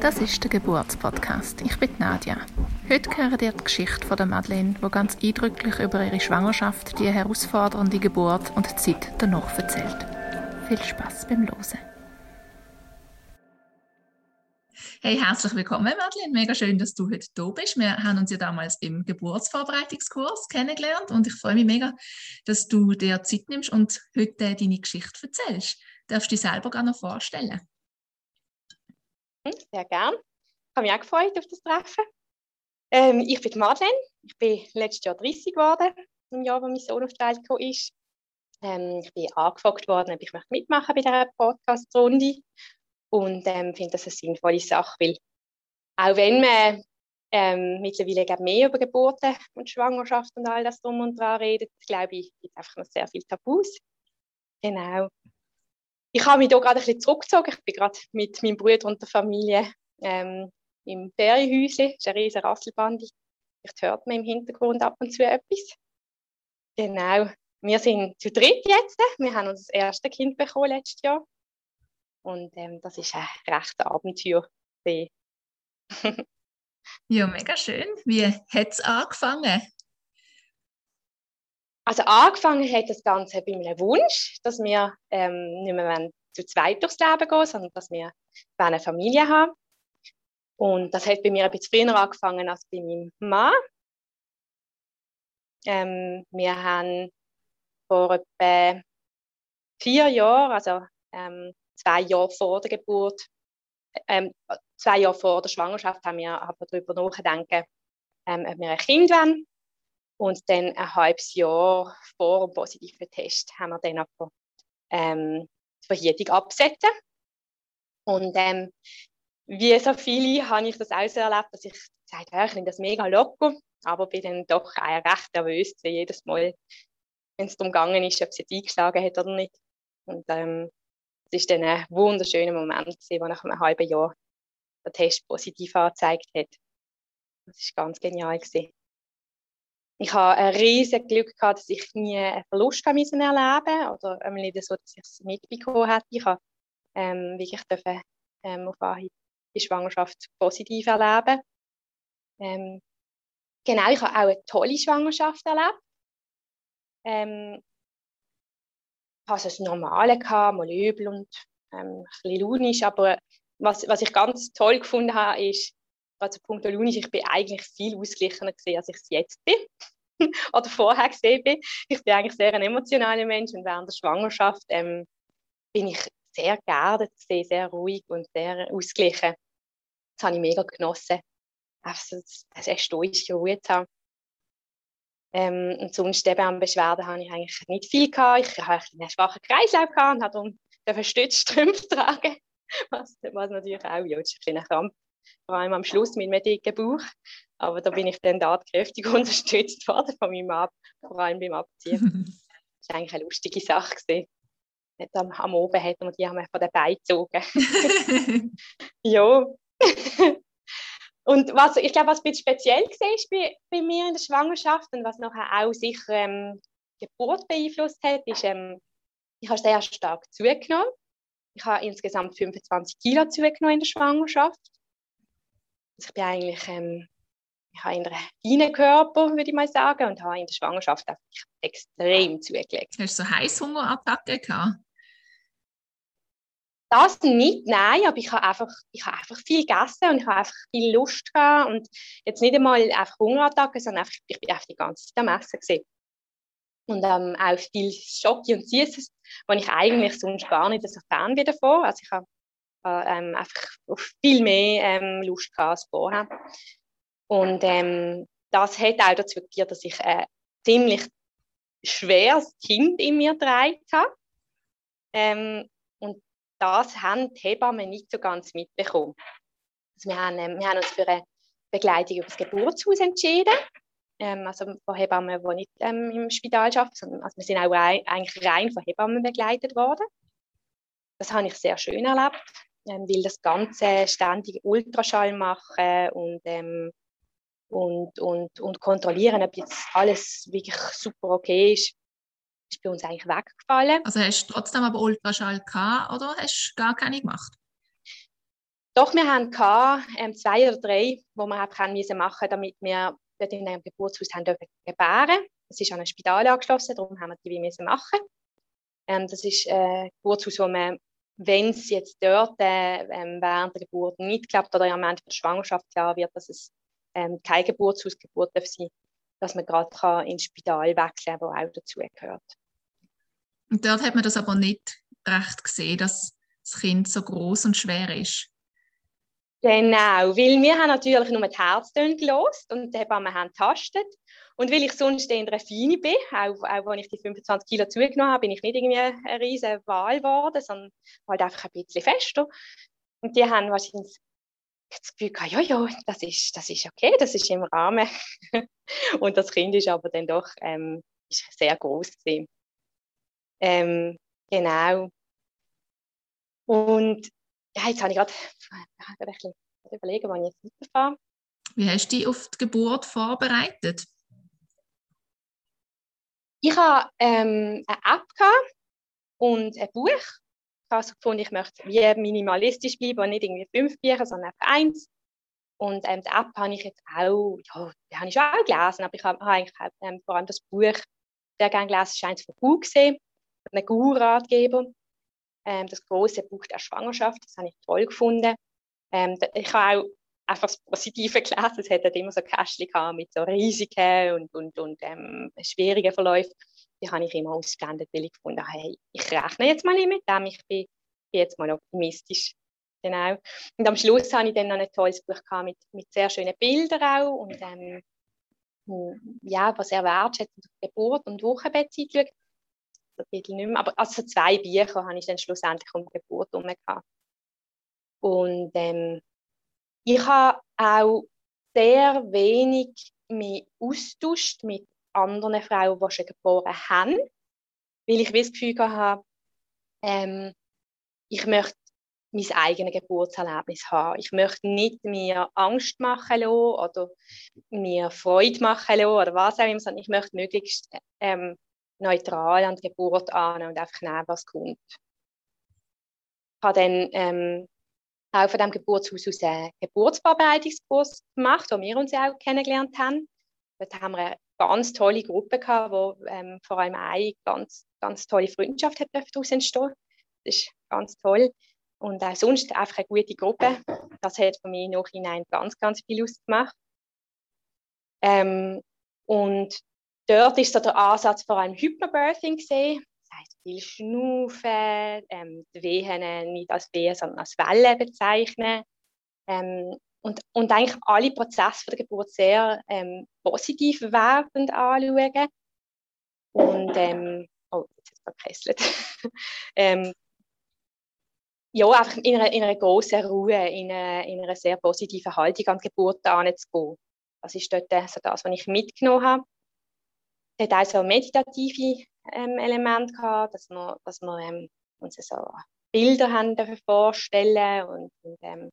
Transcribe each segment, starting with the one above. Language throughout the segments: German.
Das ist der Geburtspodcast. Ich bin Nadja. Heute hören ihr die Geschichte von der Madeleine, die ganz eindrücklich über ihre Schwangerschaft, die herausfordernde Geburt und die Zeit danach erzählt. Viel Spaß beim Losen. Hey, herzlich willkommen, Madeleine. Mega schön, dass du heute da bist. Wir haben uns ja damals im Geburtsvorbereitungskurs kennengelernt und ich freue mich mega, dass du dir Zeit nimmst und heute deine Geschichte erzählst. Darfst du dich selber gerne noch vorstellen? Hm, sehr gern. Ich habe mich auch gefreut auf das Treffen. Ähm, ich bin Madeleine. Ich bin letztes Jahr 30 geworden, im Jahr, wo mein Sohn auf die Welt gekommen ist. Ähm, ich bin angefragt worden, ob ich mitmachen bei dieser Podcast-Runde und ähm, finde das eine sinnvolle Sache, weil auch wenn man ähm, mittlerweile mehr über Geburten und Schwangerschaft und all das drum und dran redet, glaube ich, gibt es einfach noch sehr viel Tabus. Genau ich habe mich hier gerade ein bisschen zurückgezogen. Ich bin gerade mit meinem Bruder und der Familie ähm, im Ferienhäuschen. Das ist eine riesige Rasselbande. Vielleicht hört man im Hintergrund ab und zu etwas. Genau. Wir sind zu dritt jetzt. Wir haben unser erstes Kind bekommen letztes Jahr. Und ähm, das ist ein rechter Abenteuer. ja, mega schön. Wie hat es angefangen? Also angefangen hat das Ganze bei einem Wunsch, dass wir ähm, nicht mehr zu zweit durchs Leben gehen, sondern dass wir eine Familie haben. Und das hat bei mir ein bisschen früher angefangen als bei meinem Mann. Ähm, wir haben vor etwa vier Jahren, also ähm, zwei Jahre vor der Geburt, ähm, zwei Jahre vor der Schwangerschaft, haben wir aber darüber nachgedacht, ähm, ob wir ein Kind wollen. Und dann ein halbes Jahr vor dem positiven Test haben wir dann aber ähm, die Verhütung abgesetzt. Und ähm, wie so viele habe ich das auch so erlebt, dass ich gesagt habe, ich finde das mega locker, aber bin dann doch auch recht nervös jedes Mal, wenn es darum gegangen ist, ob es eingeschlagen hat oder nicht. Und ähm, es war dann ein wunderschöner Moment, wo nach einem halben Jahr der Test positiv angezeigt hat. Das war ganz genial. Ich habe ein riesiges Glück gehabt, dass ich nie einen Verlust erleben musste oder nicht so, dass ich es mitbekommen hätte. Ich habe ähm, wirklich dürfen, ähm, auf Anhieb die Schwangerschaft positiv erleben. Ähm, genau, ich habe auch eine tolle Schwangerschaft erlebt. Ähm, hatte das Normale, mal übel und ähm, ein bisschen launisch, aber was, was ich ganz toll gefunden habe, ist, also Punkt Lunisch, ich bin eigentlich viel ausgeglichener gesehen, als ich es jetzt bin oder vorher gesehen bin. Ich bin eigentlich sehr ein emotionaler Mensch und während der Schwangerschaft ähm, bin ich sehr geerdet gesehen, sehr ruhig und sehr ausgeglichen. Das habe ich mega genossen, einfach so eine stoische Ruhe zu haben. Ähm, und sonst eben an Beschwerden habe ich eigentlich nicht viel gehabt. Ich hatte einen schwachen Kreislauf gehabt und habe darum Stützstrümpfe tragen, was, was natürlich auch ja, ist ein Krampf vor allem am Schluss mit einem dicken Bauch. Aber da bin ich dann tatkräftig unterstützt worden von meinem Ab, vor allem beim Abziehen. das war eigentlich eine lustige Sache. Gewesen. Am, am Oben hat man die haben von den Beinen gezogen. ja. Und was, ich glaube, was ein bisschen speziell war bei, bei mir in der Schwangerschaft und was nachher auch sicher ähm, die Geburt beeinflusst hat, ist, ähm, ich habe sehr stark zugenommen. Ich habe insgesamt 25 Kilo zugenommen in der Schwangerschaft. Also ich bin eigentlich, ähm, ich habe einen feinen Körper, würde ich mal sagen, und habe in der Schwangerschaft extrem zugelegt. Hast du so Heißhungerattacken gehabt? Das nicht, nein, aber ich habe einfach, ich habe einfach viel gegessen und ich habe einfach viel Lust gehabt und jetzt nicht einmal einfach Hungerattacken, sondern einfach, ich bin einfach die ganze Zeit am Essen gewesen. Und ähm, auch viel Schoki und Süßes, wo ich eigentlich sonst gar nicht so Fan bin davon. Also ich habe ähm, einfach viel mehr ähm, Lust als vorher. Und ähm, das hat auch dazu geführt, dass ich ein ziemlich schweres Kind in mir getragen habe. Ähm, das haben die Hebammen nicht so ganz mitbekommen. Also wir, haben, ähm, wir haben uns für eine Begleitung über das Geburtshaus entschieden. Ähm, also von Hebammen, die nicht ähm, im Spital arbeiten, sondern also wir sind auch rein, eigentlich rein von Hebammen begleitet worden. Das habe ich sehr schön erlebt ähm, will das Ganze ständig Ultraschall machen und, ähm, und, und, und kontrollieren, ob jetzt alles wirklich super okay ist. Ist bei uns eigentlich weggefallen. Also hast du trotzdem aber Ultraschall gehabt oder hast du gar keine gemacht? Doch, wir haben gehabt, ähm, zwei oder drei, wo wir einfach machen mussten, damit wir dort in einem Geburtshaus haben dürfen gebären. Es ist an ein Spital angeschlossen, darum haben wir die müssen machen. Ähm, das ist äh, ein Geburtshaus, wo man, wenn es jetzt dort äh, ähm, während der Geburt nicht klappt oder am Ende der Schwangerschaft klar wird, dass es ähm, keine Geburtshausgeburt darf sein, dass man gerade ins Spital wechseln kann, wo auch dazu gehört. Und dort hat man das aber nicht recht gesehen, dass das Kind so groß und schwer ist. Genau, weil wir haben natürlich nur die Herztöne gelost und die Hebammen haben getastet. Und weil ich sonst in der Feine bin, auch, auch als ich die 25 Kilo zugenommen habe, bin ich nicht irgendwie eine riesige Wahl geworden, sondern halt einfach ein bisschen fester. Und die haben wahrscheinlich das Gefühl gehabt, ja, ja, das ist, das ist okay, das ist im Rahmen. und das Kind ist aber dann doch ähm, ist sehr groß gewesen. Ähm, genau. Und ja, jetzt habe ich gerade ein bisschen überlegen, wann ich jetzt weiterfahre. Wie hast du dich auf die Geburt vorbereitet? Ich habe ähm, eine App und ein Buch. Ich habe also gefunden, ich möchte wie minimalistisch bleiben und nicht irgendwie fünf Bücher, sondern einfach eins. Und ähm, die App habe ich jetzt auch, ja, die habe ich schon auch gelesen, aber ich habe, habe eigentlich ähm, vor allem das Buch sehr gerne gelesen. Es ist eins von Buch gesehen, ein Guru-Ratgeber ähm, das große Buch der Schwangerschaft. Das habe ich toll gefunden. Ähm, ich habe auch einfach das Positive gelesen. Es hat halt immer so Kästchen mit so Risiken und, und, und ähm, schwierigen Verläufen. Die habe ich immer ausgeblendet, weil ich gefunden habe, hey, ich rechne jetzt mal mit dem, ich bin, jetzt mal optimistisch. Genau. Und am Schluss habe ich dann noch ein tolles Buch gehabt mit, mit sehr schönen Bildern auch und ähm, ja, was sehr wertschätzend auf Geburt und Wochenbettzeit schaut. Kapitel nicht mehr. Aber also zwei Bücher habe ich dann schlussendlich um die Geburt herum gehabt. Und ähm, ich habe auch sehr wenig mich austauscht mit anderen Frauen, die schon geboren haben, weil ich das Gefühl hatte, ähm, ich möchte mein eigenes Geburtserlebnis haben. Ich möchte nicht mir Angst machen lassen oder mir Freude machen lassen oder was auch immer, sondern ich möchte möglichst ähm, neutral an die Geburt an und einfach nehmen, was kommt. Ich habe dann ähm, auch von diesem Geburtshaus aus einen Geburtsvorbereitungskurs gemacht, wo wir uns auch kennengelernt haben. Dort haben wir eine ganz tolle Gruppe gehabt, wo ähm, vor allem eine ganz, ganz tolle Freundschaft hat daraus entstehen. Das ist ganz toll. Und auch sonst einfach eine gute Gruppe. Das hat für mich noch hinein ganz, ganz viel ausgemacht. Ähm, und dort ist so der Ansatz vor allem Hypnobirthing gesehen. Das heißt viel Schnaufen, ähm, die Wehen nicht als Wehen, sondern als Wellen bezeichnen. Ähm, und, und eigentlich alle Prozesse der Geburt sehr ähm, positiv wertend anschauen. Und, ähm, oh, jetzt ist es verkesselt. ähm, ja, einfach in einer, in einer großen Ruhe, in einer, in einer sehr positiven Haltung an die Geburt anzugehen. Das ist dort also das, was ich mitgenommen habe hat auch so meditative ähm, Elemente gehabt, dass wir, dass wir ähm, uns so Bilder haben vorstellen und, und ähm,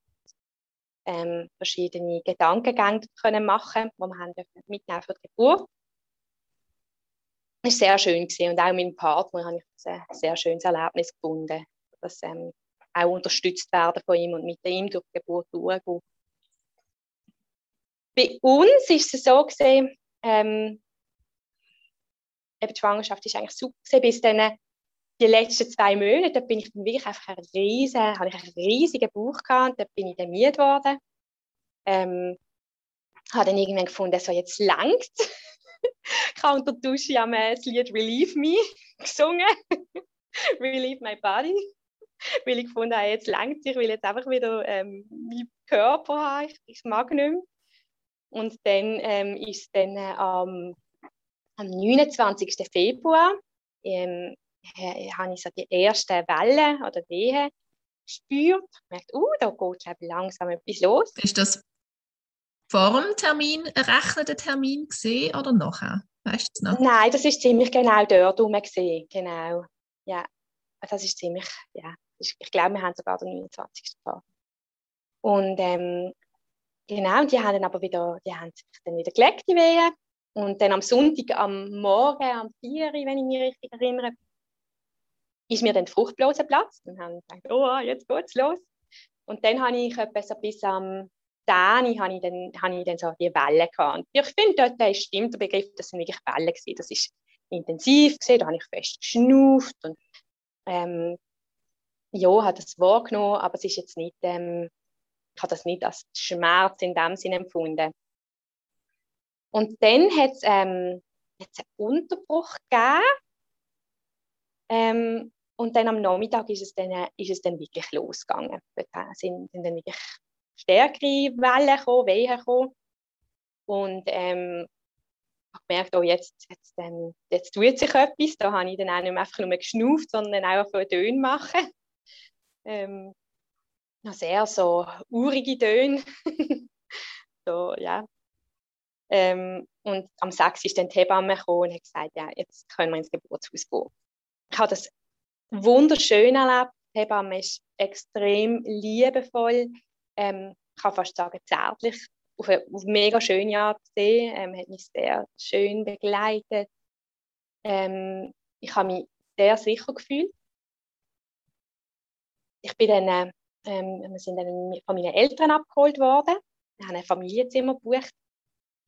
ähm, verschiedene Gedankengänge können machen, die wir mitnehmen für die Geburt. Das war sehr schön gewesen. und auch mit dem Partner habe ich ein sehr schönes Erlebnis gefunden, dass ähm, auch unterstützt werden von ihm und mit ihm durch die Geburt durchgehen. Bei uns ist es so gesehen, ähm, eben die Schwangerschaft ist eigentlich super bis dann die letzten zwei Monate, da bin ich wirklich einfach ein riesen, habe ich einen riesigen Bauch gehabt, und da bin ich dann müde geworden. Ähm, habe dann irgendwann gefunden, so jetzt langt. ich habe unter der Dusche am das Lied Relieve Me gesungen. Relieve My Body. Weil ich gefunden habe, jetzt langt ich will jetzt einfach wieder ähm, meinen Körper haben, ich, ich mag nicht mehr. Und dann ähm, ist dann äh, am 29. Februar ähm, habe ich so die erste Welle oder Wehe gespürt. Ich merkte, uh, da geht glaube langsam etwas los. Ist das vor dem Termin errechnete Termin gesehen oder nachher? Weißt du noch? Nein, das ist ziemlich genau dort herum gesehen. Genau. Ja, das ist ziemlich, ja. Ich glaube, wir haben sogar den 29. Tag. Und ähm, genau, die haben dann aber wieder, die haben sich dann wieder gelegt, die Wehen. Und dann am Sonntag am Morgen, am 4 wenn ich mich richtig erinnere, ist mir dann die Fruchtblase geplatzt und haben gedacht, oh, jetzt geht's los. Und dann habe ich etwa so bis am 10 habe ich dann, habe ich dann so die Wellen gehabt. Und ich finde, dort stimmt der Begriff, das sind wirklich Wellen gewesen. Das ist intensiv gewesen, da habe ich fest geschnauft und ähm, ja, habe das wahrgenommen, aber es ist jetzt nicht, ähm, ich habe das nicht als Schmerz in dem Sinne empfunden. Und dann hat es ähm, einen Unterbruch gegeben. Ähm, und dann am Nachmittag ist es dann, ist es dann wirklich losgegangen. Da sind, sind dann wirklich stärkere Wellen gekommen, Wehen gekommen. Und ähm, habe gemerkt, oh, jetzt, jetzt, ähm, jetzt tut sich etwas. Da habe ich dann auch nicht mehr einfach nur geschnauft, sondern auch für Töne machen. Ähm, noch sehr so urige Töne. so, ja. Ähm, und am 6. ist dann die Hebamme gekommen und hat gesagt, ja, jetzt können wir ins Geburtshaus gehen. Ich habe das wunderschön erlebt. Die Hebamme ist extrem liebevoll. Ähm, ich kann fast sagen, zärtlich. Auf eine, auf eine mega schöne Art gesehen. Ähm, hat mich sehr schön begleitet. Ähm, ich habe mich sehr sicher gefühlt. Ich bin dann, äh, ähm, wir sind dann von meinen Eltern abgeholt worden. Wir haben ein Familienzimmer gebucht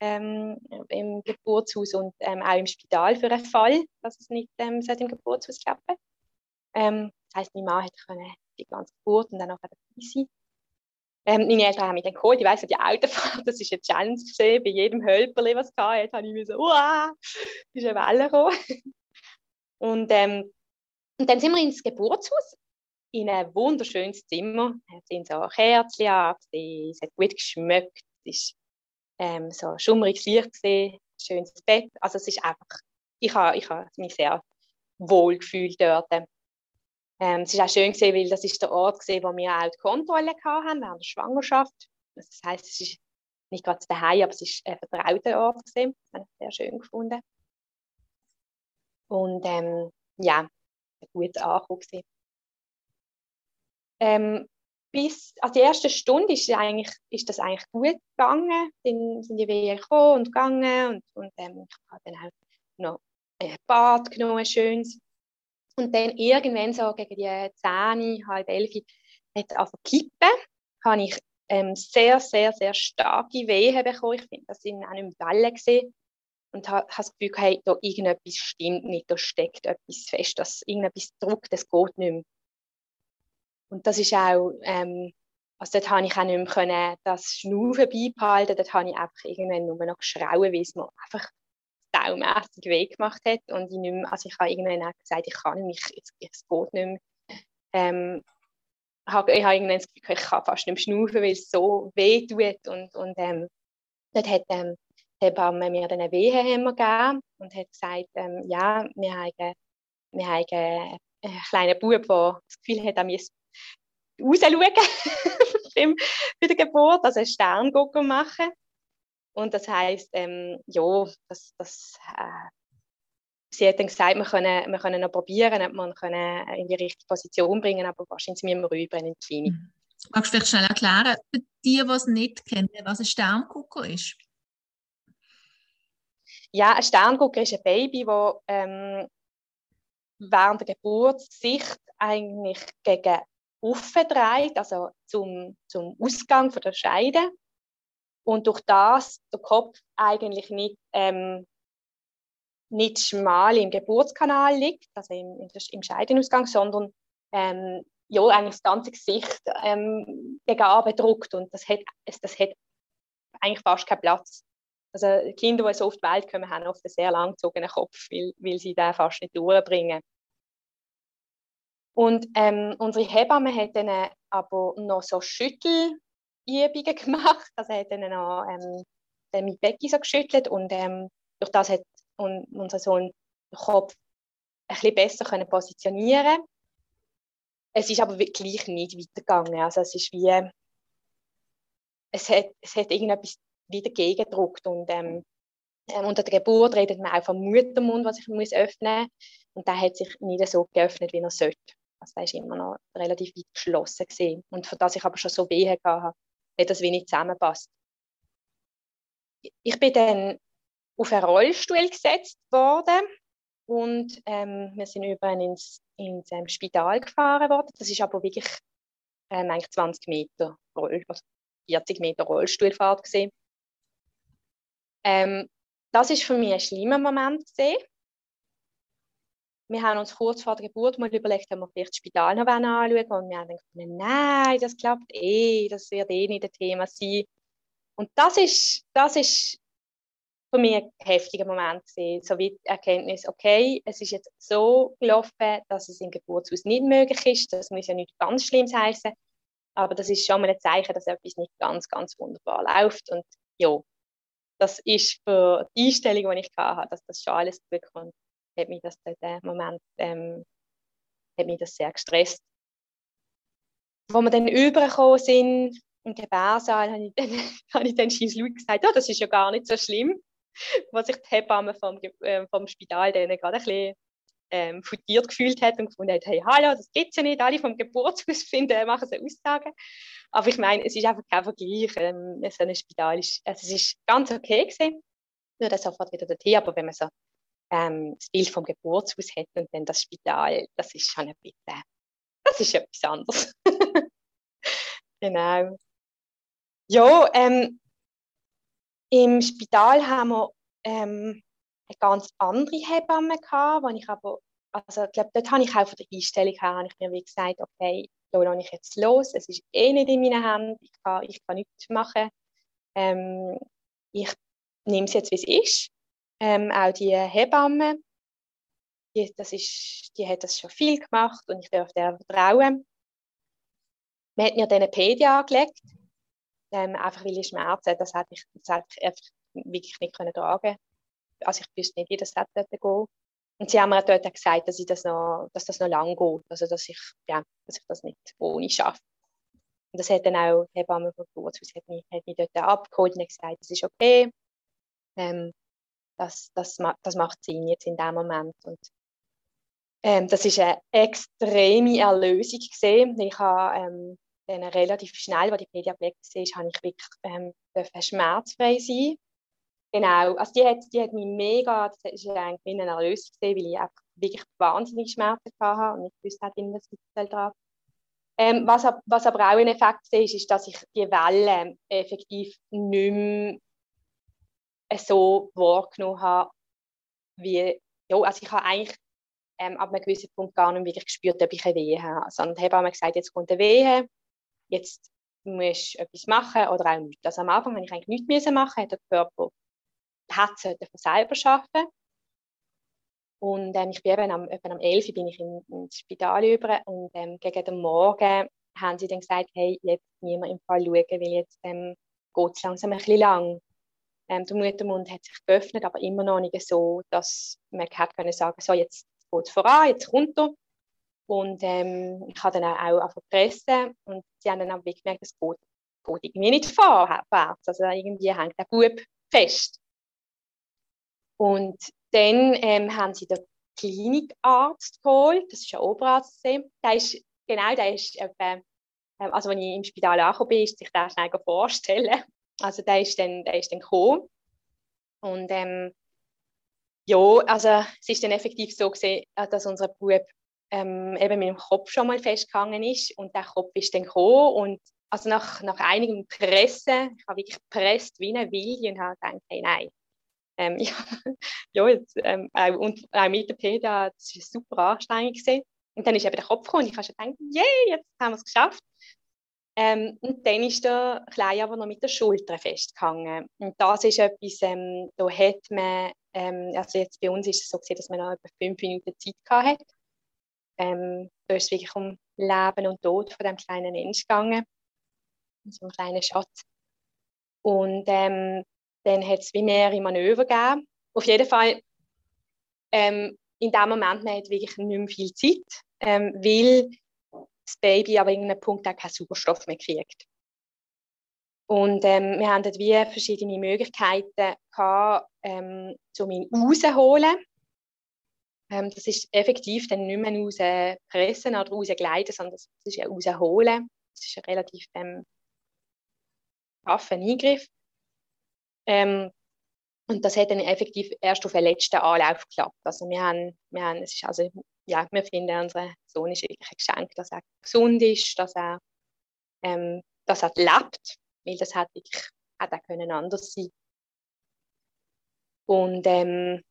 ähm, im Geburtshaus und ähm, auch im Spital für einen Fall, dass es nicht ähm, im Geburtshaus klappen ähm, Das heisst, meine Mann können die ganze Geburt und dann auch dabei sein. Ähm, meine Eltern haben mich dann geholt, ich weiss, die Autofahrt, das ist eine Challenge gesehen, bei jedem Hölperli, was es hatte, habe ich mir so, uah, ist eine Welle gekommen. und, ähm, und dann sind wir ins Geburtshaus, in ein wunderschönes Zimmer, es sind so Kerzen an, es hat gut geschmeckt, es ist ähm, so schummriges Licht gesehen, schönes Bett. Also es ist einfach, ich habe ich ha mich sehr wohl gefühlt dort. Ähm, es ist auch schön gesehen, weil das ist der Ort gesehen, wo wir auch die Kontrolle hatten während der Schwangerschaft. Das heißt, es ist nicht gerade daheim, aber es ist ein vertrauter Ort gesehen. Das habe ich sehr schön gefunden. Und ähm, ja, ein gutes Ankommen Ähm, bis an die erste Stunde ist, eigentlich, ist das eigentlich gut gegangen. Dann sind die Wehen gekommen und gegangen und, und ähm, ich habe dann auch noch ein Bad genommen, schönes. Und dann irgendwann so gegen die 10, halb 11 hat es kippen, habe ich ähm, sehr, sehr, sehr starke Wehen bekommen. Ich finde, das sind auch nicht mehr Wellen gesehen. Und habe das Gefühl, hey, da irgendetwas stimmt nicht, da steckt etwas fest, dass irgendetwas druckt, das geht nicht mehr. Und das ist auch, ähm, also dort habe ich auch nicht mehr können, das Schnaufen beibehalten, dort habe ich einfach irgendwann nur noch geschrauen, weil es mir einfach saumässig weh gemacht hat. Und ich mehr, also ich habe irgendwann auch gesagt, ich kann nicht mehr, es geht nicht mehr. Ähm, ich habe irgendwann das Gefühl, ich kann fast nicht mehr schnaufen, weil es so weh tut. Und, und ähm, dort hat ähm, die Hebamme mir dann einen Wehenhemmer gegeben und hat gesagt, ähm, ja, wir haben, wir haben einen kleinen Bub, der das Gefühl hat, er müsse rausschauen bei der Geburt, also einen Sterngucker machen. Und das heisst, ähm, ja, das, das, äh, sie hat dann gesagt, wir können, wir können noch probieren, ob wir können in die richtige Position bringen, aber wahrscheinlich müssen wir rüber in die Klinik. Mhm. Magst du vielleicht schnell erklären, für die, die es nicht kennen, was ein Sterngucker ist? Ja, ein Sterngucker ist ein Baby, das ähm, während der Geburt sich eigentlich gegen aufgedreht, also zum, zum Ausgang von der Scheide. Und durch das der Kopf eigentlich nicht, ähm, nicht schmal im Geburtskanal liegt, also im, im Scheidenausgang, sondern ähm, ja, eigentlich das ganze Gesicht ähm, gegen Abend drückt. Und das hat, das hat eigentlich fast keinen Platz. Also Kinder, die so auf die Welt kommen, haben oft einen sehr langgezogenen Kopf, weil, weil sie den fast nicht durchbringen. Und ähm, unsere Hebamme hat dann äh, aber noch so Schüttelübungen gemacht. Also hat dann noch ähm, mit Becky so geschüttelt und ähm, durch das hat unser Sohn den Kopf ein bisschen besser können positionieren Es ist aber gleich nicht weitergegangen. Also es ist wie, es hat, es hat irgendetwas wieder gegengedruckt und ähm, ähm unter der Geburt redet man auch vom Muttermund, was ich muss öffnen und der hat sich nicht so geöffnet, wie er sollte. Also der ist immer noch relativ weit geschlossen gesehen. Und für das ich aber schon so Wehen hatte, hat das wenig zusammenpasst. Ich bin dann auf einen Rollstuhl gesetzt worden und ähm, wir sind über ins, ins ähm, Spital gefahren worden. Das ist aber wirklich ähm, eigentlich 20 Meter, Roll, also 40 Meter Rollstuhlfahrt gesehen. Ähm, das ist für mich ein schlimmer Moment gesehen. Wir haben uns kurz vor der Geburt mal überlegt, ob wir vielleicht das Spital noch anschauen und wir haben gedacht, nein, das klappt eh, das wird eh nicht ein Thema sein. Und das ist, das ist für mich ein heftiger Moment gewesen, so wie die Erkenntnis, okay, es ist jetzt so gelaufen, dass es im Geburtshaus nicht möglich ist, das muss ja nicht ganz schlimm heißen, aber das ist schon mal ein Zeichen, dass etwas nicht ganz, ganz wunderbar läuft. Und ja, das ist für die Einstellung, die ich hatte, dass das schon alles gut kommt, hat mich das in dem Moment ähm, hat mich das sehr gestresst. Wo wir dann übergekommen sind, im Gebärsaal, habe ich dann, habe ich dann gesagt, oh, das ist ja gar nicht so schlimm was sich die Hebamme vom, äh, vom Spital dann gerade ein bisschen ähm, fundiert gefühlt hat und gefunden hat, hey, hallo, das geht ja nicht, alle vom Geburtshaus finden, machen so Aussagen. Aber ich meine, es ist einfach kein Vergleich. Ähm, so ein Spital ist, also es ist ganz okay gewesen, nur dann sofort wieder dorthin, aber wenn man so ähm, das Bild vom Geburtshaus hat und dann das Spital, das ist schon ein bisschen, das ist etwas anderes. genau. Ja, ähm, im Spital haben wir ähm, eine ganz andere Hebamme gehabt, wo ich aber, also ich glaube, dort habe ich auch von der Einstellung her, habe ich mir wie gesagt, okay, da lasse ich jetzt los, es ist eh nicht in meinen Händen, ich kann, ich kann nichts machen. Ähm, ich nehme es jetzt, wie es ist. Ähm, auch die Hebamme, die, das ist, die hat das schon viel gemacht und ich darf der vertrauen. Man hat mir dann eine PDA angelegt ähm, einfach weil ich Schmerzen das hätte ich, das hätte ich einfach wirklich nicht können tragen Also ich wüsste nicht, wie das hätte gehen Und sie haben mir dort gesagt, dass, ich das noch, dass das noch lang geht, also dass ich, ja, dass ich das nicht ohne schaffe. Und das hat dann auch die Hebamme von Geburtshaus hat mich, hat mich dort abgeholt und gesagt, das ist okay. Ähm, das, das, das macht Sinn jetzt in dem Moment. Und ähm, das ist eine extreme Erlösung gesehen. Ich habe ähm, dann relativ schnell, als die Pedia weg war, habe ich wirklich ähm, schmerzfrei sein. Genau, also die hat, die hat mich mega, das war eigentlich ein Erlös gesehen, weil ich einfach wirklich wahnsinnig Schmerzen hatte und nicht gewusst hatte, in das Hotel dran. Ähm, was, was aber auch ein Effekt ist, ist, dass ich die Wellen effektiv nicht mehr so wahrgenommen habe, wie, ja, also ich habe eigentlich ähm, ab einem gewissen Punkt gar nicht wirklich gespürt, ob ich eine Wehe habe. Sondern also, haben gesagt, jetzt kommt eine Wehe, jetzt musst du etwas machen oder auch nichts. Also am Anfang, wenn ich eigentlich nichts machen hat der Körper hat es von selber schaffen. Und ähm, ich bin eben am, eben am 11 bin ich in, ins Spital über und ähm, gegen den Morgen haben sie dann gesagt, hey, jetzt müssen wir im Fall schauen, weil jetzt ähm, geht es langsam ein bisschen lang. Ähm, der Muttermund hat sich geöffnet, aber immer noch nicht so, dass man hat können sagen, so jetzt geht es voran, jetzt runter. Und ähm, ich habe dann auch, auch verpressen und sie haben dann auch gemerkt, es geht, geht irgendwie nicht vorwärts. Also irgendwie hängt der Bub fest. Und dann ähm, haben sie den Klinikarzt geholt, das ist ein Oberarzt. Der ist, genau, der ist ähm, also wenn ich im Spital angekommen bin, ist sich das schnell vorstellen. Also der ist dann, der ist dann gekommen. Und ähm, ja, also es ist dann effektiv so gesehen, dass unser Bub ähm, eben mit dem Kopf schon mal festgegangen ist und der Kopf ist dann gekommen und also nach, nach einigem Pressen, ich habe wirklich gepresst wie eine Wilde und habe gedacht, hey, nein, ähm, ja, ja jetzt, ähm, auch, und auch mit der PEDA, das war super anstrengend. Und dann ist eben der Kopf gekommen und ich habe schon gedacht, yay, jetzt haben wir es geschafft. Ähm, und dann ist der Kleine aber noch mit der Schulter festgehangen. Und das ist etwas, ähm, da hat man, ähm, also jetzt bei uns ist es so gewesen, dass man noch etwa fünf Minuten Zeit gehabt hat ähm, da ist es wirklich um Leben und Tod von dem kleinen Mensch gegangen, so einem kleinen Schatz. Und ähm, dann hat es wie mehrere Manöver gegeben. Auf jeden Fall, ähm, in dem Moment, man hat wirklich nicht mehr viel Zeit, ähm, weil das Baby aber irgendeinem Punkt auch keinen Sauerstoff mehr kriegt. Und ähm, wir haben dort wie verschiedene Möglichkeiten gehabt, ähm, um ihn rauszuholen. Ähm, das ist effektiv dann nicht mehr rauspressen oder rausgleiten, sondern das ist ja rausholen. Das ist ein relativ ähm, Eingriff. Ähm, Und das hat dann effektiv erst auf den letzten Anlauf geklappt. Also wir haben, wir haben es ist also, ja, wir finden, unser Sohn ist wirklich ein Geschenk, dass er gesund ist, dass er, ähm, dass er lebt, weil das hat wirklich, hat auch können anders sein. Und ähm,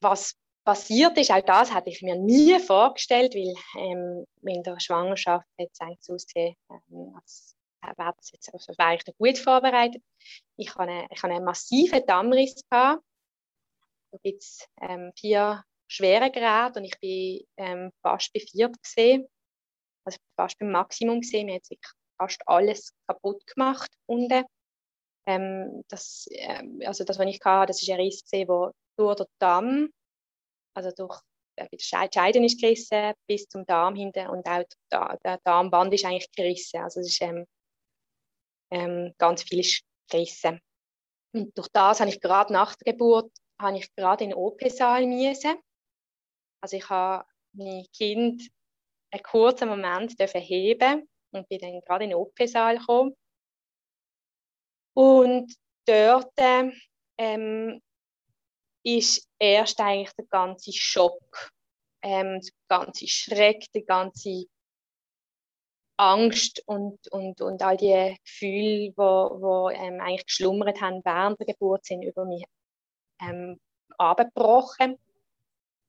was passiert ist, auch das hätte ich mir nie vorgestellt, weil ähm, in der Schwangerschaft hat es eigentlich ausgesehen, ähm, als wäre das jetzt also wäre ich gut vorbereitet. Ich hatte ich hatte einen massiven Dammriss. Gehabt. Da gibt es ähm, vier schwere Grade und ich bin ähm, fast bei vier gesehen, also fast beim Maximum gesehen. Mir hat fast alles kaputt gemacht unten. Ähm, das, ähm, also das, was ich hatte, das ist ein Riss, gesehen, wo durch den Damm, also durch äh, die Scheiden ist gerissen bis zum Darm hinten und auch der, der Darmband ist eigentlich gerissen. Also es ist ähm, ähm, ganz viel ist gerissen. Und durch das habe ich gerade nach der Geburt habe ich gerade in den OP-Saal müssen. Also ich habe mein Kind einen kurzen Moment heben und bin dann gerade in den OP-Saal gekommen. Und dort ähm, ist erst eigentlich der ganze Schock, ähm, der ganze Schreck, der ganze Angst und, und, und all die Gefühle, die wo, wo, ähm, eigentlich geschlummert haben während der Geburt, sind über mich ähm, abgebrochen.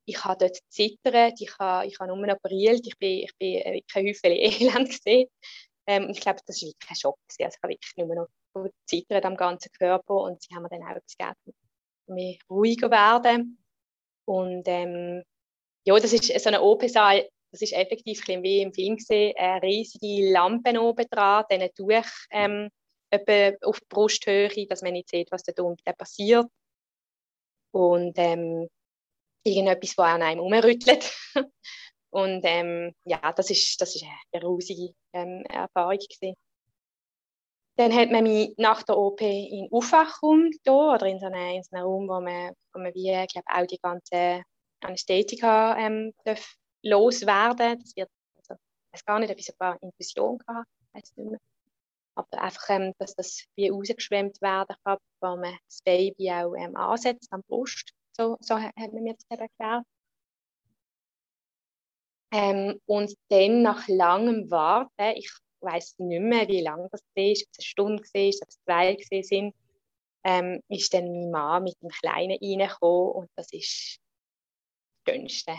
Ich habe dort zittert, ich habe, ich habe nur noch brillt, ich bin, ich bin äh, kein Häufchen Elend gesehen. Ähm, ich glaube, das war wirklich ein Schock. Gewesen. Also ich habe wirklich nur noch zittert am ganzen Körper und sie haben mir dann auch gesagt, mehr ruhiger werden. Und ähm, ja, das ist so ein OP-Saal, das ist effektiv ein wie im Film gesehen, eine riesige Lampe oben dran, dann durch ähm, auf die Brusthöhe, dass man nicht sieht, was da unten passiert. Und ähm, irgendetwas, das an einem umrüttelt. Und ähm, ja, das ist, das ist eine grusige ähm, Erfahrung gewesen. Dann hat man mich nach der OP in den Aufwachraum oder in so einem, in so Raum, wo man, wo man wie, glaub, auch die ganze Anästhetika ähm, darf loswerden. Das wird, also, ich weiß gar nicht, ob ich sogar Infusion mehr. Aber einfach, ähm, dass das wie rausgeschwemmt werden kann, wo man das Baby auch ähm, ansetzt an die Brust. So, so hat man mir das erklärt. Ähm, und dann nach langem Warten, ich weiß nicht mehr, wie lange das war, ob es eine Stunde war, ob es zwei sind, ähm, ist dann meine Mama mit dem Kleinen reingekommen und das ist das Schönste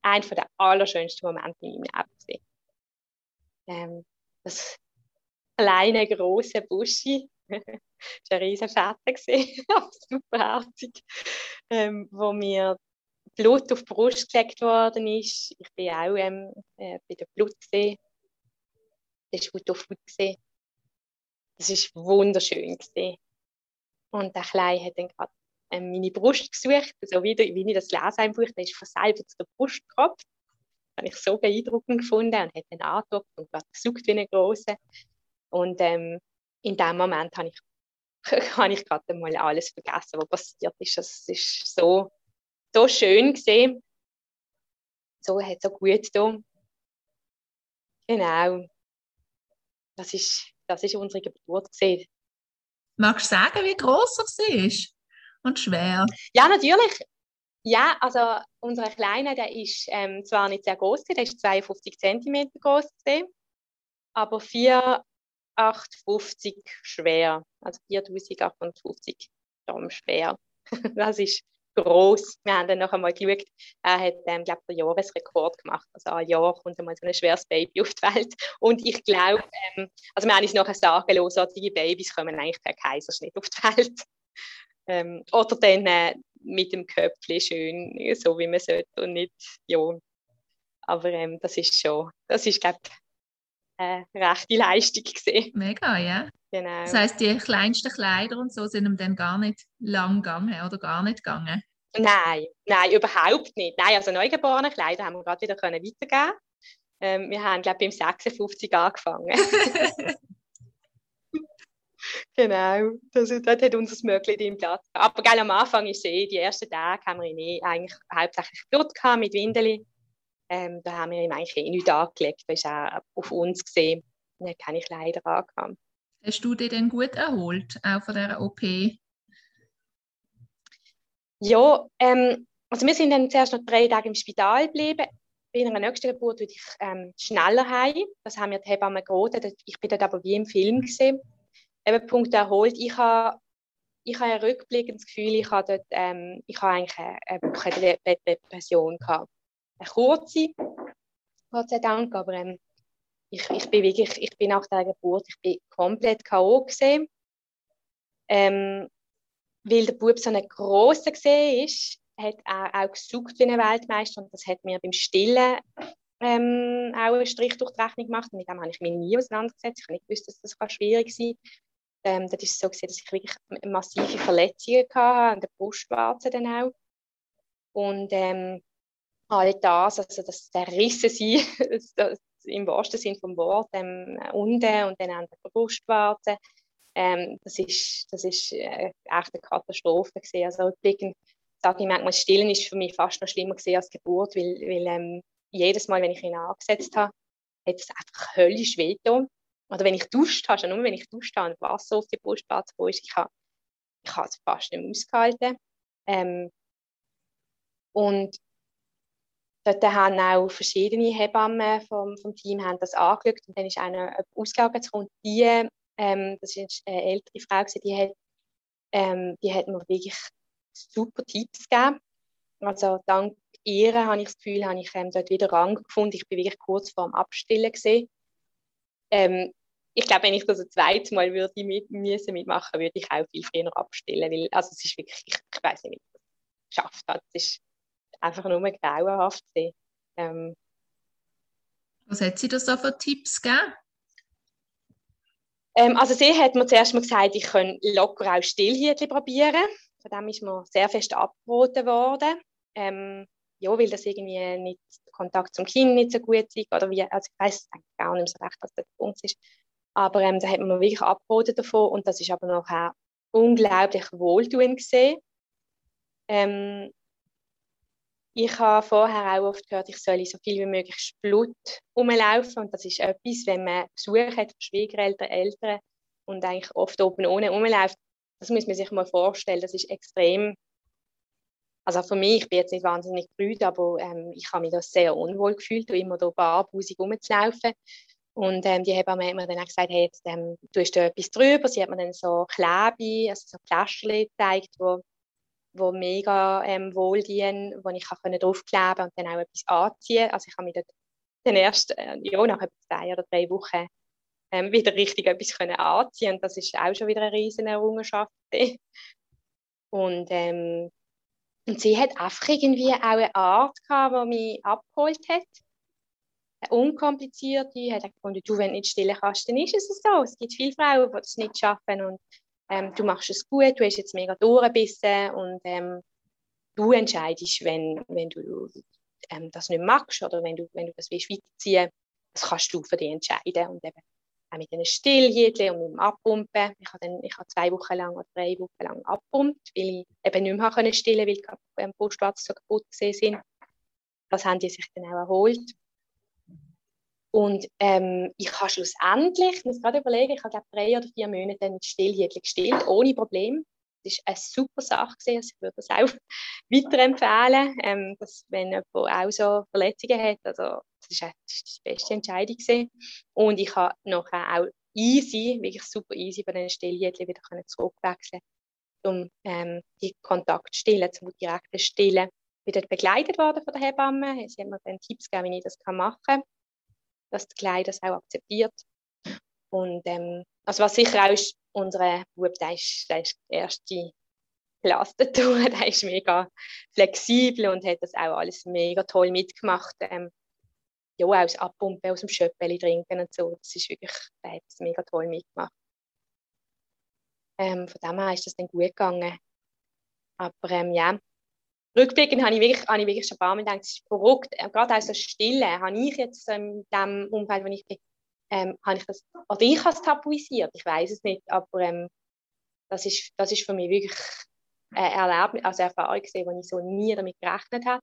einer der allerschönsten Momente in meinem Leben. Ähm, das kleine, große Buschi, das war ein riesen Vater, superherzig, ähm, wo mir Blut auf die Brust gelegt worden ist. Ich bin auch ähm, äh, bei der Blut gesehen. Das Haut auf Haut. Das ist wunderschön gesehen. Und der Kleine hat dann gerade ähm, meine Brust gesucht, so wie, wie ich das lese im der ist von selber zu der Brust gekommen. Das habe ich so beeindruckend gefunden und hat dann angedockt und gerade gesucht wie eine große. Und ähm, in dem Moment habe ich, habe ich gerade mal alles vergessen, was passiert ist. Es ist so, so schön gesehen. So hat so gut getan. Genau. Das ist, das ist unsere Geburt gesehen. Magst du sagen, wie groß er war? und schwer? Ja, natürlich. Ja, also unser Kleiner, der ist ähm, zwar nicht sehr groß, der ist 52 cm groß, aber 4,850 schwer. Also 4850 Gramm schwer. das ist groß. Wir haben dann noch einmal geschaut, er hat, ähm, glaube den Jahresrekord gemacht. Also ein Jahr kommt einmal so ein schweres Baby auf die Welt. Und ich glaube, ähm, also wir haben uns nachher sagen, losartige Babys kommen eigentlich per Kaiserschnitt auf die Welt. Ähm, oder dann äh, mit dem Köpfchen schön, so wie man sollte und nicht, ja. Aber ähm, das ist schon, das ist, glaube ich, eine rechte Leistung gesehen. Mega, ja. Genau. Das heisst, die kleinsten Kleider und so sind ihm dann gar nicht lang gegangen oder gar nicht gegangen? Nein, nein, überhaupt nicht. Nein, also neugeborene Kleider haben wir gerade wieder können weitergeben. Ähm, wir haben, glaube ich, beim 56 angefangen. Genau, das, dort hat unser Möglich im Platz. Aber gell, am Anfang ist eh, die ersten Tage haben wir ihn eh eigentlich hauptsächlich Blut gehabt mit Windeli. Ähm, da haben wir ihm eigentlich eh nichts angelegt, weil ist auch auf uns gesehen. Wir haben keine Kleider angehabt. Hast du dich denn gut erholt, auch von dieser OP? Ja, ähm, also wir sind dann zuerst noch drei Tage im Spital geblieben. Bei einer nächsten Geburt würde ich ähm, schneller heim. Das haben mir die Hebammen geraten. Ich bin dort aber wie im Film gesehen. Eben Punkt erholt. Ich habe ich habe rückblickend das Gefühl, ich habe dort, ähm, ich habe eigentlich eine, eine Woche Depression gehabt. Eine kurze, Gott sei Dank, aber ähm, ich, ich bin wirklich, ich bin nach der Geburt, ich bin komplett K.O. gesehen. Ähm, weil der Bub so ein grosser gesehen ist, hat er auch gesucht wie ein Weltmeister und das hat mir beim Stillen ähm, auch einen Strich durch die Rechnung gemacht. Und mit dem habe ich mich nie auseinandergesetzt. Ich habe nicht gewusst, dass das schwierig sein. Ähm, das war so, gewesen, dass ich wirklich massive Verletzungen hatte, an der Brustwarze dann auch. Und ähm, all das, also das, der Risse sein, das, das, im wahrsten Sinne vom Wort, ähm, unten und dann an der Brustwarze, ähm, das ist, das ist äh, echt eine Katastrophe gewesen. Also rückblickend sage ich manchmal, Stillen ist für mich fast noch schlimmer gewesen als Geburt, weil, weil ähm, jedes Mal, wenn ich ihn angesetzt habe, hat es einfach höllisch wehgetan. Oder wenn ich duscht habe, schon nur wenn ich duscht habe und Wasser auf die Brustwarze ist, ich habe, ich habe es fast nicht ausgehalten. Ähm, und dort haben auch verschiedene Hebammen vom, vom Team haben das angeschaut und dann ist eine ausgelagert und die ähm, das war eine ältere Frau, die hat, ähm, die hat mir wirklich super Tipps gegeben. Also dank ihr habe ich das Gefühl, habe ich ähm, dort wieder Rang gefunden. Ich bin wirklich kurz vor dem Abstillen gesehen. Ähm, ich glaube, wenn ich das ein zweites Mal würde mit, müssen mitmachen, würde ich auch viel früher abstillen, weil also es ist wirklich, ich, ich weiß nicht, wie ich das geschafft habe. Es ist einfach nur grauenhaft. Ähm, Was hat sie das da für Tipps gegeben? Ähm, also sie hat mir zuerst mal gesagt, ich kann locker auch Stillhütchen probieren. Von dem ist mir sehr fest abgeraten worden. Ähm, ja, weil das irgendwie nicht Kontakt zum Kind nicht so gut ist oder wie, also ich weiß gar nicht so recht, was der Punkt ist. Aber ähm, da hat man mir wirklich abgeraten davon und das ist aber nachher unglaublich wohltuend gesehen. Ähm, ich habe vorher auch oft gehört, ich soll so viel wie möglich Blut rumlaufen. Und das ist etwas, wenn man Besuch hat von Schwiegereltern, Eltern und eigentlich oft oben ohne rumläuft, das muss man sich mal vorstellen. Das ist extrem. Also für mich, ich bin jetzt nicht wahnsinnig brüd, aber ähm, ich habe mich da sehr unwohl gefühlt, immer da barbusig rumzulaufen. Und ähm, die Hebamme hat mir dann auch gesagt, hey, jetzt ähm, tust du etwas drüber. Sie hat mir dann so Klebe, also so Pflasterchen gezeigt, wo wo mega ähm, wohldienen, wo ich kann draufkleben und dann auch etwas anziehen. Also ich habe mich dann erst äh, ja, nach zwei oder drei Wochen ähm, wieder richtig etwas können anziehen und das ist auch schon wieder eine riesige Errungenschaft. und, ähm, und sie hat einfach irgendwie auch eine Art gehabt, die mich abgeholt hat. Eine unkomplizierte, hat gefunden, du, wenn du nicht stillen kannst, dann ist es so. Es gibt viele Frauen, die das nicht schaffen und ähm, du machst es gut, du hast jetzt mega durchgebissen und ähm, du entscheidest, wenn, wenn du ähm, das nicht magst oder wenn du, wenn du das willst weiterziehen das kannst du für dich entscheiden. Und eben auch mit einem Stillhütchen und mit dem Abpumpen. Ich habe, dann, ich habe zwei Wochen lang oder drei Wochen lang abpumpt, weil ich eben nicht mehr stillen konnte, weil die Brustwarzen so kaputt sind. Das haben die sich dann auch erholt. Und ähm, ich habe schlussendlich, ich muss gerade überlegen, ich habe glaube drei oder vier Monate mit Stillhütchen gestillt, ohne Problem. Das war eine super Sache. Also ich würde das auch weiterempfehlen, ähm, dass wenn jemand auch so Verletzungen hat, also das war die beste Entscheidung. Gewesen. Und ich habe nachher auch easy, wirklich super easy bei den Stillhütchen wieder zurückwechseln um ähm, die Kontaktstillen, zum direkten Stillen. Ich bin dort begleitet worden von der Hebamme. Sie hat mir dann Tipps gegeben, wie ich das machen kann dass die Kleine das auch akzeptiert. Und ähm, also was sicher auch ist, unser Bub, der ist, der ist die erste Klasse der ist mega flexibel und hat das auch alles mega toll mitgemacht. Ähm, ja, auch das Abpumpen aus dem Schöppeli trinken und so, das ist wirklich, der hat das mega toll mitgemacht. Ähm, von dem her ist das dann gut gegangen. Aber ähm, ja, rückblickend habe ich wirklich, habe ich wirklich schon ein paar Mal gedacht, es ist verrückt, äh, gerade aus der Stille habe ich jetzt ähm, in dem Umfeld, wo ich bin, ähm, habe ich das, oder ich habe es tabuisiert, ich weiß es nicht, aber ähm, das, ist, das ist für mich wirklich ein Erlebnis, also eine Erfahrung gesehen, wo ich so nie damit gerechnet habe.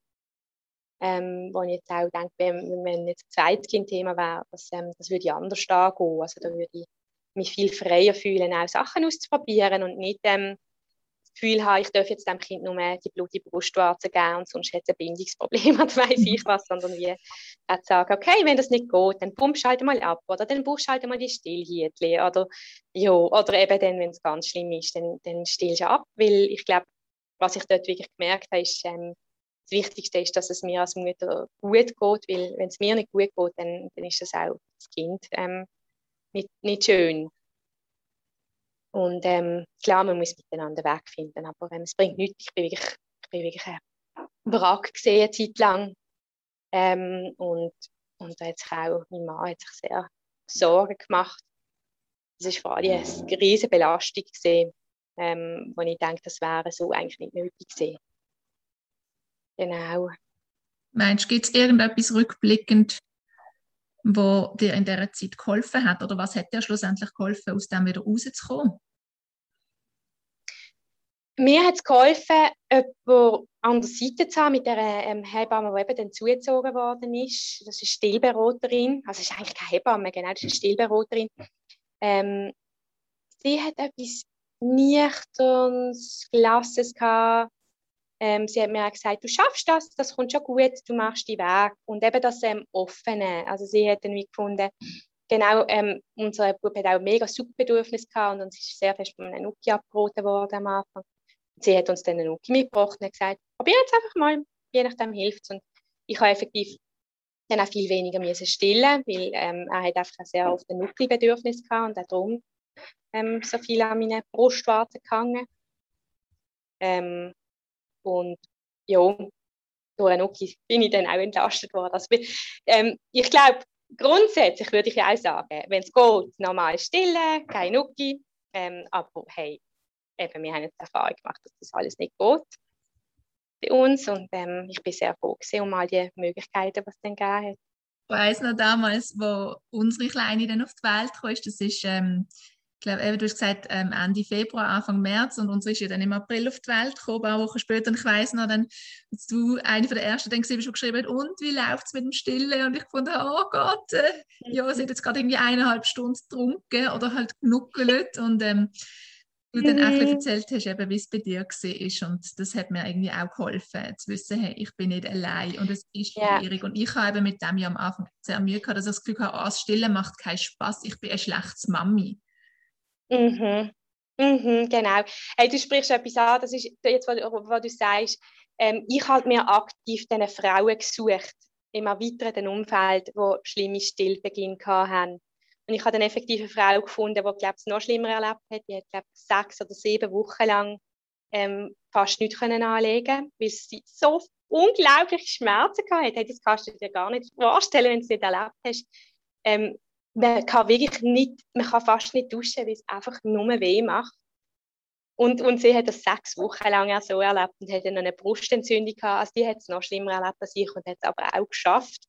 Ähm, wo ich jetzt auch denke, wenn, wenn jetzt ein zweites Kind-Thema wäre, das, ähm, das würde ich anders angehen. Also da würde ich mich viel freier fühlen, auch Sachen auszuprobieren und nicht ähm, Gefühl habe, ich darf jetzt dem Kind nur die blutige Brustwarze geben und sonst hat es ein Bindungsproblem. Oder weiß ich was, sondern wie halt sagen, okay, wenn das nicht geht, dann pumpst halt mal ab oder? Dann brauchst du halt mal die Stillhietli oder? Ja, oder eben dann, wenn es ganz schlimm ist, dann, dann stillst du ab, weil ich glaube, was ich dort wirklich gemerkt habe, ist, ähm, das Wichtigste ist, dass es mir als Mutter gut geht, weil wenn es mir nicht gut geht, dann, dann ist das auch das Kind ähm, nicht, nicht schön. Und ähm, klar, man muss miteinander wegfinden, aber ähm, es bringt nichts. Ich bin wirklich, ich bin wirklich ein Wrack gesehen, eine Zeit lang. Ähm, und, und da hat sich auch mein Mann hat sich sehr Sorgen gemacht. Das war vor allem eine riesige Belastung gesehen, ähm, wo ich denke, das wäre so eigentlich nicht nötig gewesen. Genau. Meinst du, gibt es irgendetwas rückblickend, wo dir in dieser Zeit geholfen hat? Oder was hat dir schlussendlich geholfen, aus dem wieder rauszukommen? Mir hat es geholfen, jemanden an der Seite zu haben mit der ähm, Hebamme, die eben dann zugezogen worden ist. Das ist eine Stillberaterin. Also, es ist eigentlich keine Hebamme, genau, das ist eine Stillberaterin. Ähm, sie hat etwas Nüchternes, Gelassenes gehabt ähm, sie hat mir auch gesagt, du schaffst das, das kommt schon gut, du machst die Weg. Und eben das ähm, Offene. Also sie hat dann gefunden, genau, ähm, unser Bub hat auch mega Suchtbedürfnis gehabt und uns ist sehr fest von einem Nuki abgeraten worden am Anfang. Und sie hat uns dann einen Nuki mitgebracht und hat gesagt, probier jetzt einfach mal, je nachdem hilft es. Und ich habe effektiv dann auch viel weniger müssen stillen, weil ähm, er hat einfach sehr oft ein Nuki-Bedürfnis gehabt und auch darum ähm, so viel an meine Brustwarzen gehangen. Ähm, und ja, durch Nuki bin ich dann auch entlastet worden. Also, ähm, ich glaube, grundsätzlich würde ich auch sagen, wenn es geht, normal stillen, kein Nuki. Ähm, aber hey, eben, wir haben jetzt Erfahrung gemacht, dass das alles nicht geht bei uns. Und ähm, ich bin sehr froh um all die Möglichkeiten, was es dann gegeben hat. Ich weiss noch damals, wo unsere Kleine dann auf die Welt kam, das ist ähm, ich glaube, du hast gesagt, ähm, Ende Februar, Anfang März und unsere ist ja dann im April auf die Welt gekommen, ein paar Wochen später. Und ich weiss noch, dann, als du eine von der ersten dann gesehen geschrieben und wie läuft es mit dem Stillen? Und ich fand, oh Gott, äh, ja, sie hat jetzt gerade irgendwie eineinhalb Stunden getrunken oder halt genuckelt und ähm, du dann auch erzählt hast, eben, wie es bei dir war. Und das hat mir irgendwie auch geholfen, zu wissen, hey, ich bin nicht allein und es ist schwierig. Ja. Und ich habe eben mit dem ja am Anfang sehr Mühe gehabt, dass ich das Gefühl habe, oh, das Stillen macht keinen Spaß, ich bin ein schlechtes Mami. Mhm. Mhm, genau. Hey, du sprichst etwas an, das ist jetzt, was, was du sagst. Ähm, ich habe mir aktiv diese Frauen gesucht im erweiterten Umfeld, die schlimme Stillbeginn hatten. Und ich habe eine effektive Frau gefunden, die glaube ich noch schlimmer erlebt hat. Die hat glaube ich sechs oder sieben Wochen lang ähm, fast nichts können anlegen, weil sie so unglaubliche Schmerzen hatte. Das kannst du dir gar nicht vorstellen, wenn du es nicht erlebt hast. Ähm, man kann wirklich nicht, man kann fast nicht duschen, weil es einfach nur weh macht. Und, und sie hat das sechs Wochen lang auch so erlebt und hat dann eine Brustentzündung gehabt. Also die hat es noch schlimmer erlebt als ich und hat es aber auch geschafft.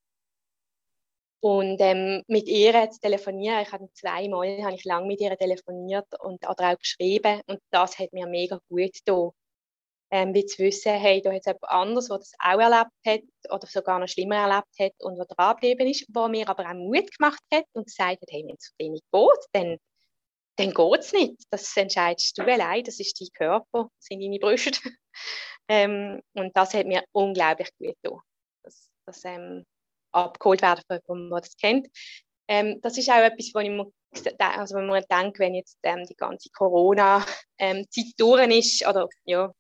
Und ähm, mit ihr zu telefonieren, ich habe zweimal habe ich lang mit ihr telefoniert und auch geschrieben und das hat mir mega gut getan ähm, wie zu wissen, hey, da hat es jemand anderes, der das auch erlebt hat oder sogar noch schlimmer erlebt hat und der dranbleiben ist, der mir aber auch Mut gemacht hat und gesagt hat, hey, wenn es dich nicht geht, dann, dann geht es nicht. Das entscheidest du allein, das ist dein Körper, das sind deine Brüste. ähm, und das hat mir unglaublich gut getan, dass, dass ähm, abgeholt werden von jemandem, der das kennt. Ähm, das ist auch etwas, wo ich mir also wenn man denkt, wenn jetzt ähm, die ganze Corona-Zeit ähm, durch ist, oder ja,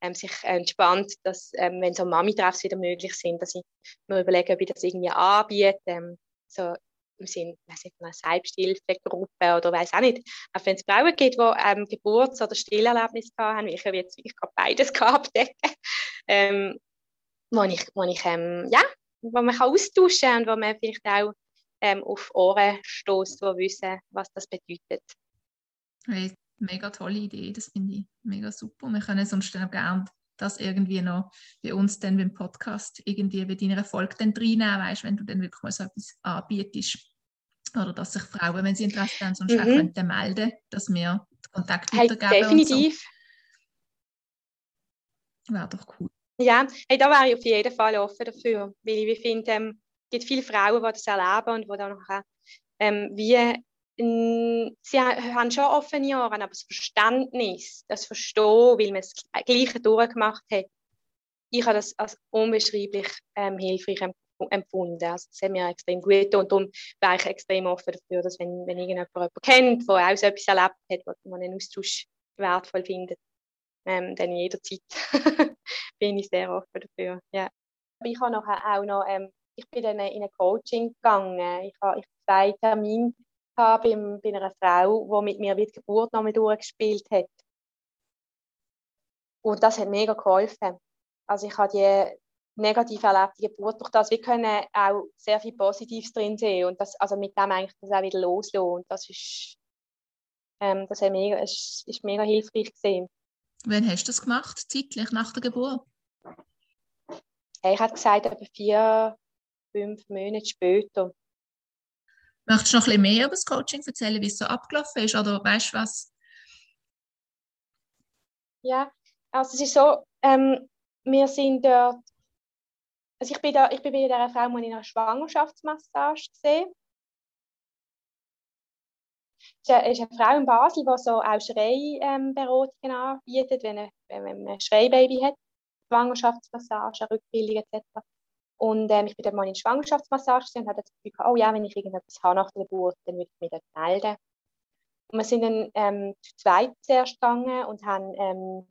ähm, sich entspannt, dass, ähm, wenn so Mami-Treffs wieder möglich sind, dass ich mir überlege, ob ich das irgendwie anbiete, ähm, so im Sinne, weiß nicht, einer Selbsthilfegruppe oder weiß auch nicht, auch wenn es Frauen gibt, die ähm, Geburts- oder Stillerlebnisse haben, ich habe jetzt ich gerade beides abdecken, ähm, wo ich, wo ich ähm, ja, wo man kann austauschen kann und wo man vielleicht auch ähm, auf Ohren stößt, die wissen, was das bedeutet. Mega tolle Idee, das finde ich mega super. Wir können sonst dann auch gerne das irgendwie noch bei uns dann beim Podcast irgendwie bei deiner Erfolg dann reinnehmen, weißt, wenn du dann wirklich mal so etwas anbietest. Oder dass sich Frauen, wenn sie Interesse haben, sonst mhm. auch könnten melden, dass wir Kontakt hey, weitergeben Definitiv. So. Wäre doch cool. Ja, hey, da wäre ich auf jeden Fall offen dafür, weil ich finde, ähm, es gibt viele Frauen, die das erleben und die dann nachher ähm, wie sie haben schon offene Ohren, aber das Verständnis, das Verstehen, weil man das Gleiche durchgemacht hat, ich habe das als unbeschreiblich ähm, hilfreich empfunden. Also das hat mir extrem gut getan und darum wäre ich extrem offen dafür, dass wenn, wenn irgendjemand jemanden kennt, der auch so etwas erlebt hat, was man einen Austausch wertvoll findet, ähm, dann jederzeit bin ich sehr offen dafür. Ja. Ich habe nachher auch noch, ähm, ich bin dann in ein Coaching gegangen. Ich habe, zwei Termine bei, bei einer Frau, die mit mir die Geburt noch mal durchgespielt hat. Und das hat mega geholfen. Also ich habe die negativ erlebte Geburt durch das, wir können auch sehr viel Positives drin sehen und das, also mit dem eigentlich das auch wieder loslassen und das ist, ähm, das hat mega, ist, ist mega hilfreich gesehen. Wann hast du das gemacht, zeitlich nach der Geburt? Ich habe gesagt, etwa vier, fünf Monate später. Möchtest du noch ein bisschen mehr über das Coaching erzählen, wie es so abgelaufen ist? Oder weißt du was? Ja, also es ist so, ähm, wir sind dort, also ich bin, da, ich bin bei dieser Frau die in einer Schwangerschaftsmassage gesehen. Es ist eine Frau in Basel, die so auch Schreiberatungen ähm, anbietet, wenn, wenn man ein Schreibaby hat, Schwangerschaftsmassage, Rückbildung etc. Und ähm, ich bin dann mal in Schwangerschaftsmassage und hatte das Gefühl, oh ja, wenn ich irgendetwas habe nach der Geburt, dann würde ich mich dort melden. Und wir sind dann ähm, zu zweit zuerst gegangen und haben ähm,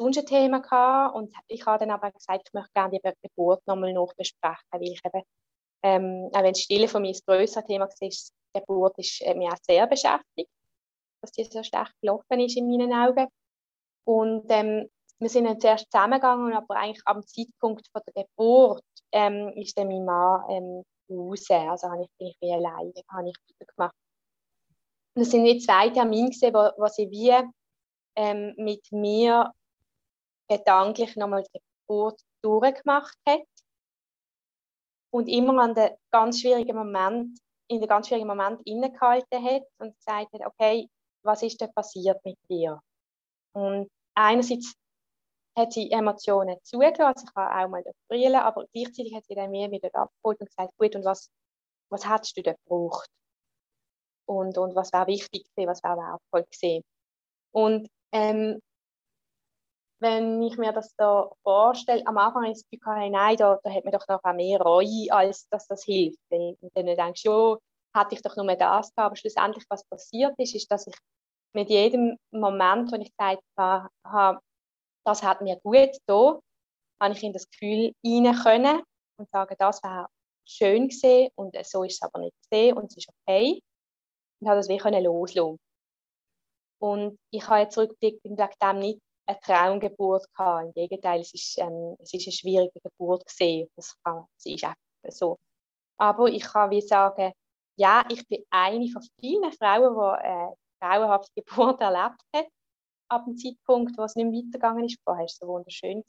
ein Thema gehabt. Und ich habe dann aber gesagt, ich möchte gerne die Geburt nochmal nachbesprechen, weil ich eben, ähm, auch wenn das Stille von mir ein grösseres Thema war, ist, die Geburt ist äh, mich auch sehr beschäftigt, dass die so stark gelaufen ist in meinen Augen. Und ähm, wir sind dann zuerst zusammengegangen, aber eigentlich am Zeitpunkt von der Geburt ähm, ist dann mein Mann ähm, raus. Also habe ich, bin ich wie alleine habe ich gemacht. Und es sind wie zwei Termine, gewesen, wo, wo sie wie ähm, mit mir gedanklich nochmal die Geburt durchgemacht hat und immer an den ganz schwierigen Moment, in den ganz schwierigen Moment innegehalten hat und gesagt hat, okay, was ist denn passiert mit dir? Und einerseits hat sie Emotionen zugelassen, also ich kann auch mal brüllen, aber gleichzeitig hat sie dann mir wieder abgeholt und gesagt, gut, und was, was hättest du denn gebraucht? Und, und was wäre wichtig gewesen, was wäre wertvoll gewesen? Und ähm, wenn ich mir das da vorstelle, am Anfang ist es Gefühl, nein, da, da hat man doch noch mehr Reue, als dass das hilft. Wenn du denkst, ja, hatte ich doch nur das gehabt, aber schlussendlich, was passiert ist, ist, dass ich mit jedem Moment, wo ich gesagt habe, das hat mir gut getan, habe ich in das Gefühl rein können und sagen, das wäre schön gesehen und so ist es aber nicht gesehen und es ist okay. Und habe das wie können loslassen. Und ich habe jetzt zurückgeblickt und wegen dem nicht eine Traumgeburt gehabt. Im Gegenteil, es ist, ähm, es ist eine schwierige Geburt gesehen. Das, kann, das ist einfach so. Aber ich kann wie sagen, ja, ich bin eine von vielen Frauen, die eine grauenhafte Geburt erlebt hat ab dem Zeitpunkt, wo es nicht mehr weitergegangen ist. Vorher war es so wunderschön.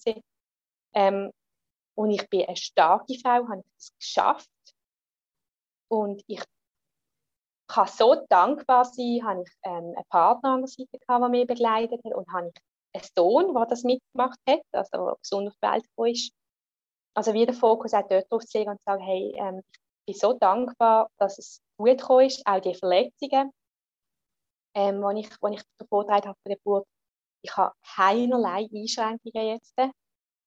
Ähm, und ich bin eine starke Frau, habe ich das geschafft. Und ich kann so dankbar sein, habe ich ähm, einen Partner an der Seite gehabt, der mich begleitet hat und habe ich einen Sohn, der das mitgemacht hat, also der gesund auf die Welt gekommen ist. Also wieder Fokus auch dort drauf zu legen und zu sagen, hey, ähm, ich bin so dankbar, dass es gut gekommen ist, auch die Verletzungen, ähm, wo, ich, wo ich davor habe von der Geburt. Ich habe keinerlei Einschränkungen jetzt. Ich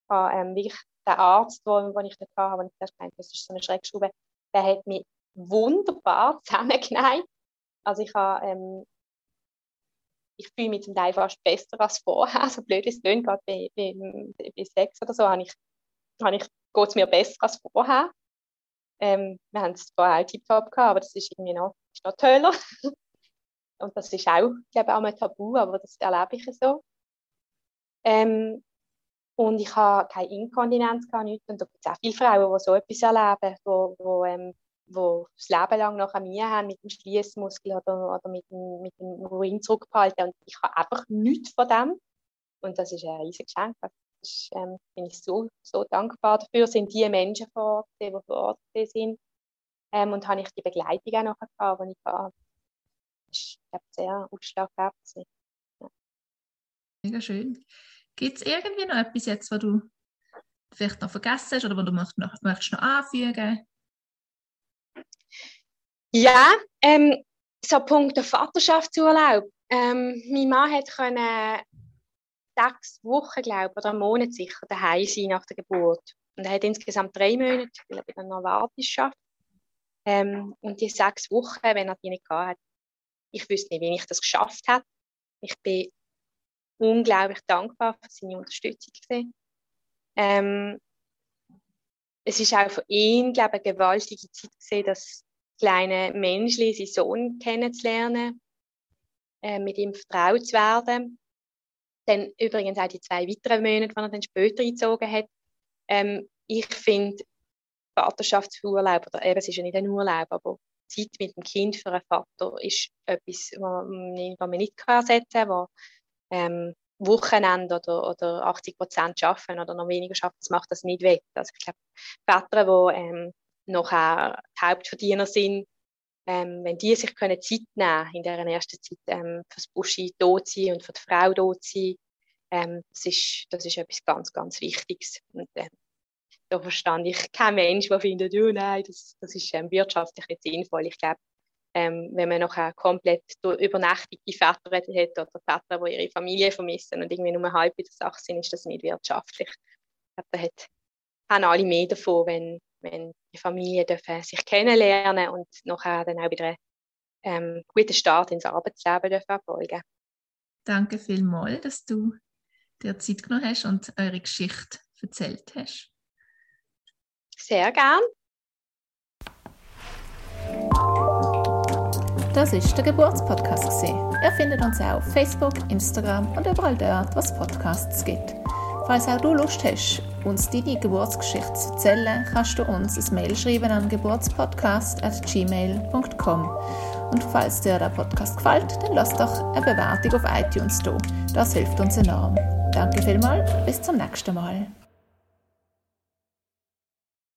habe ähm, wirklich den Arzt, wo, wo ich da hatte, wo ich zuerst gemeint das ist so eine Schreckschraube, der hat mich wunderbar zusammengeneigt. Also ich habe, ähm, ich fühle mich zum Teil fast besser als vorher, so blöd es klingt, gerade bei, bei, bei Sex oder so, habe ich, habe ich, geht es mir besser als vorher. Ähm, wir haben es vorher auch tiptop gehabt, aber das ist irgendwie noch, ist noch toller. Und das ist auch, ich glaube, auch ein Tabu, aber das erlebe ich so. Ähm, und ich habe keine Inkontinenz gehabt, nichts. Und da gibt es auch viele Frauen, die so etwas erleben, wo, wo, ähm, wo das Leben lang noch mir haben mit dem Schließmuskel oder, oder mit dem, mit dem Urin zurückgehalten. Und ich habe einfach nichts von dem. Und das ist ein riesiges Geschenk. Das ist, ähm, bin ich so, so dankbar dafür. Sind die Menschen vor Ort, die vor Ort sind. Ähm, und habe ich die Begleitung auch noch gehabt, die ich hatte ist glaube sehr ausschlaggebend. Ja. Mega schön. Gibt es irgendwie noch etwas jetzt, was du vielleicht noch vergessen hast oder was du möchtest noch, möchtest noch anfügen? Ja, ähm, so Punkt der Vaterschaftsurlaub. Ähm, mein Mann hat können sechs Wochen, glaube ich, oder einen Monat sicher daheim sein nach der Geburt. Und er hat insgesamt drei Monate, weil er bei der Novartis schafft. Ähm, und die sechs Wochen, wenn er die nicht gehabt hat, ich wüsste nicht, wie ich das geschafft habe. Ich bin unglaublich dankbar für seine Unterstützung. Ähm, es ist auch für ihn, glaube ich, eine gewaltige Zeit gesehen, das kleine Menschli, seinen Sohn kennenzulernen, äh, mit ihm vertraut zu werden. Dann übrigens auch die zwei weiteren Monate, die er dann später eingezogen hat. Ähm, ich finde, Vaterschaftsurlaub, oder eben, es ist ja nicht ein Urlaub, aber Zeit mit dem Kind für einen Vater ist etwas, was man nicht ersetzen kann, wo ähm, Wochenende oder, oder 80 Prozent arbeiten oder noch weniger arbeiten, das macht das nicht wett. Also ich glaube, Väter, die ähm, nachher Hauptverdiener sind, ähm, wenn die sich können Zeit nehmen in dieser ersten Zeit ähm, für das Buschi dort sein und für die Frau dort sein, ähm, das, ist, das ist etwas ganz, ganz Wichtiges. Und, ähm, da verstand ich kein Mensch, der findet, oh nein, das, das ist ähm, wirtschaftlich nicht sinnvoll. Ich glaube, ähm, wenn man noch komplett übernächtige Väter hat oder Väter, die ihre Familie vermissen und irgendwie nur halb in der Sache sind, ist das nicht wirtschaftlich. Ich glaube, da hat, haben alle mehr davon, wenn, wenn die Familien dürfen sich kennenlernen und nachher dann auch wieder einen ähm, guten Start ins Arbeitsleben dürfen erfolgen. Danke vielmals, dass du dir Zeit genommen hast und eure Geschichte erzählt hast. Sehr gern. Das ist der Geburtspodcast. Ihr findet uns auch auf Facebook, Instagram und überall dort, was Podcasts gibt. Falls auch du Lust hast, uns deine Geburtsgeschichte zu erzählen, kannst du uns ein Mail schreiben an geburtspodcast.gmail.com. Und falls dir der Podcast gefällt, dann lass doch eine Bewertung auf iTunes da. Das hilft uns enorm. Danke vielmals, bis zum nächsten Mal.